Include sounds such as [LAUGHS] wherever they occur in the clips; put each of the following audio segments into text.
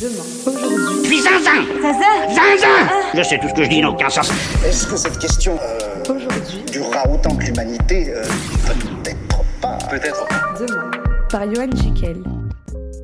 Demain, aujourd'hui. Puis zinzin Zaza Zinzin Je sais tout ce que je dis n'a aucun sens. Est-ce que cette question euh, Aujourd'hui, durera autant que l'humanité euh, Peut-être pas? Peut-être. demain. Par Johan Jekyll.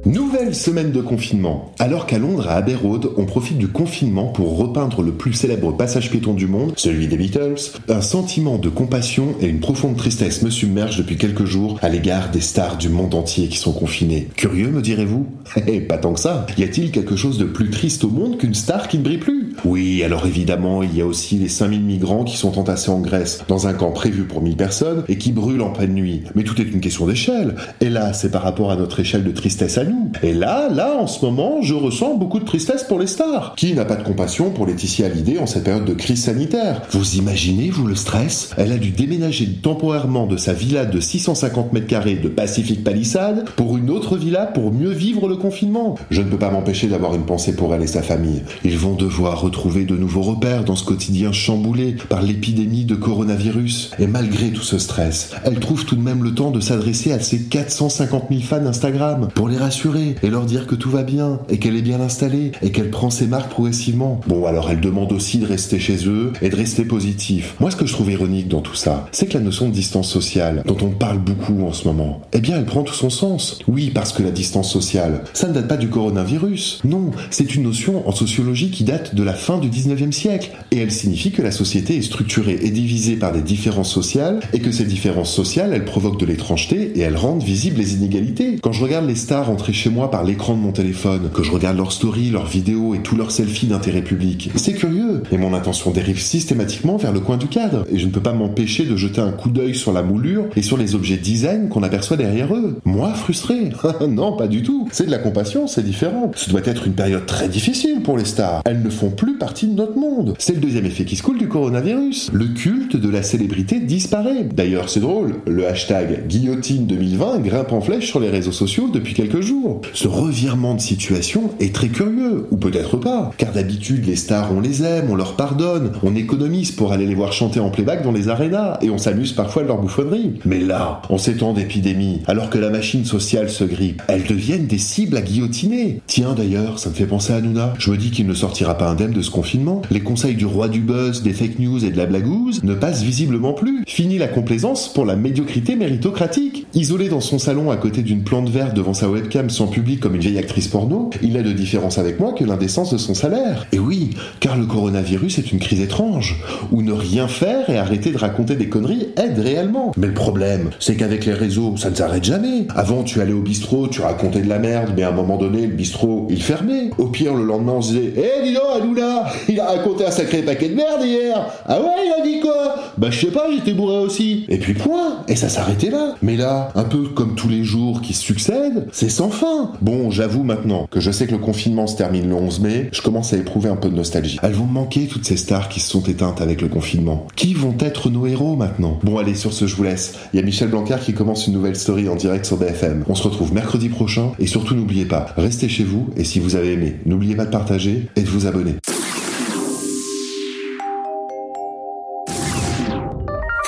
Nouvelle semaine de confinement. Alors qu'à Londres, à Abbey on profite du confinement pour repeindre le plus célèbre passage piéton du monde, celui des Beatles, un sentiment de compassion et une profonde tristesse me submergent depuis quelques jours à l'égard des stars du monde entier qui sont confinées. Curieux, me direz-vous? [LAUGHS] Eh, pas tant que ça. Y a-t-il quelque chose de plus triste au monde qu'une star qui ne brille plus? Oui, alors évidemment, il y a aussi les 5000 migrants qui sont entassés en Grèce, dans un camp prévu pour 1000 personnes et qui brûlent en pleine nuit. Mais tout est une question d'échelle. Et là, c'est par rapport à notre échelle de tristesse à Et là, là, en ce moment, je ressens beaucoup de tristesse pour les stars. Qui n'a pas de compassion pour Laetitia Hallyday en cette période de crise sanitaire? Vous imaginez, vous, le stress? Elle a dû déménager temporairement de sa villa de 650 mètres carrés de Pacific Palisade pour une autre villa pour mieux vivre le confinement. Je ne peux pas m'empêcher d'avoir une pensée pour elle et sa famille. Ils vont devoir retrouver de nouveaux repères dans ce quotidien chamboulé par l'épidémie de coronavirus. Et malgré tout ce stress, elle trouve tout de même le temps de s'adresser à ses 450 000 fans Instagram pour les rassurer et leur dire que tout va bien et qu'elle est bien installée et qu'elle prend ses marques progressivement. Bon, alors elle demande aussi de rester chez eux et de rester positif. Moi, ce que je trouve ironique dans tout ça, c'est que la notion de distance sociale, dont on parle beaucoup en ce moment, eh bien, elle prend tout son sens. Oui, parce que la distance sociale, ça ne date pas du coronavirus. Non, c'est une notion en sociologie qui date de la fin du 19e siècle. Et elle signifie que la société est structurée et divisée par des différences sociales et que ces différences sociales, elles provoquent de l'étrangeté et elles rendent visibles les inégalités. Quand je regarde les stars chez moi par l'écran de mon téléphone, que je regarde leurs stories, leurs vidéos et tous leurs selfies d'intérêt public. C'est curieux, et mon attention dérive systématiquement vers le coin du cadre, et je ne peux pas m'empêcher de jeter un coup d'œil sur la moulure et sur les objets design qu'on aperçoit derrière eux. Moi, frustré [LAUGHS] Non, pas du tout. C'est de la compassion, c'est différent. Ce doit être une période très difficile pour les stars. Elles ne font plus partie de notre monde. C'est le deuxième effet qui se coule du coronavirus. Le culte de la célébrité disparaît. D'ailleurs, c'est drôle, le hashtag guillotine 2020 grimpe en flèche sur les réseaux sociaux depuis quelques jours. Ce revirement de situation est très curieux, ou peut-être pas, car d'habitude les stars on les aime, on leur pardonne, on économise pour aller les voir chanter en playback dans les arénas, et on s'amuse parfois de leur bouffonnerie. Mais là, en ces temps d'épidémie, alors que la machine sociale se grippe, elles deviennent des cibles à guillotiner. Tiens d'ailleurs, ça me fait penser à Nouna. Je me dis qu'il ne sortira pas indemne de ce confinement. Les conseils du roi du buzz, des fake news et de la blagouze ne passent visiblement plus. Fini la complaisance pour la médiocrité méritocratique. Isolé dans son salon à côté d'une plante verte devant sa webcam sans public comme une vieille actrice porno, il n'a de différence avec moi que l'indécence de son salaire. Et oui, car le coronavirus est une crise étrange, où ne rien faire et arrêter de raconter des conneries aide réellement. Mais le problème, c'est qu'avec les réseaux, ça ne s'arrête jamais. Avant, tu allais au bistrot, tu racontais de la merde, mais à un moment donné, le bistrot, il fermait. Au pire, le lendemain, on se disait, eh, dis donc, Aloula, il a raconté un sacré paquet de merde hier. Ah ouais, il a dit quoi? Bah, je sais pas, j'étais bourré aussi. Et puis point. Et ça s'arrêtait là. Mais là, un peu comme tous les jours qui se succèdent, c'est sans fin. Bon, j'avoue maintenant que je sais que le confinement se termine le 11 mai, je commence à éprouver un peu de nostalgie. Elles vont manquer toutes ces stars qui se sont éteintes avec le confinement. Qui vont être nos héros maintenant? Bon allez, sur ce je vous laisse. Il y a Michel Blancard qui commence une nouvelle story en direct sur BFM. On se retrouve mercredi prochain et surtout n'oubliez pas, restez chez vous et si vous avez aimé, n'oubliez pas de partager et de vous abonner.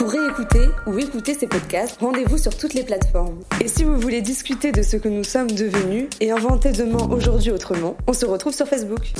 Pour réécouter ou écouter ces podcasts, rendez-vous sur toutes les plateformes. Et si vous voulez discuter de ce que nous sommes devenus et inventer demain aujourd'hui autrement, on se retrouve sur Facebook.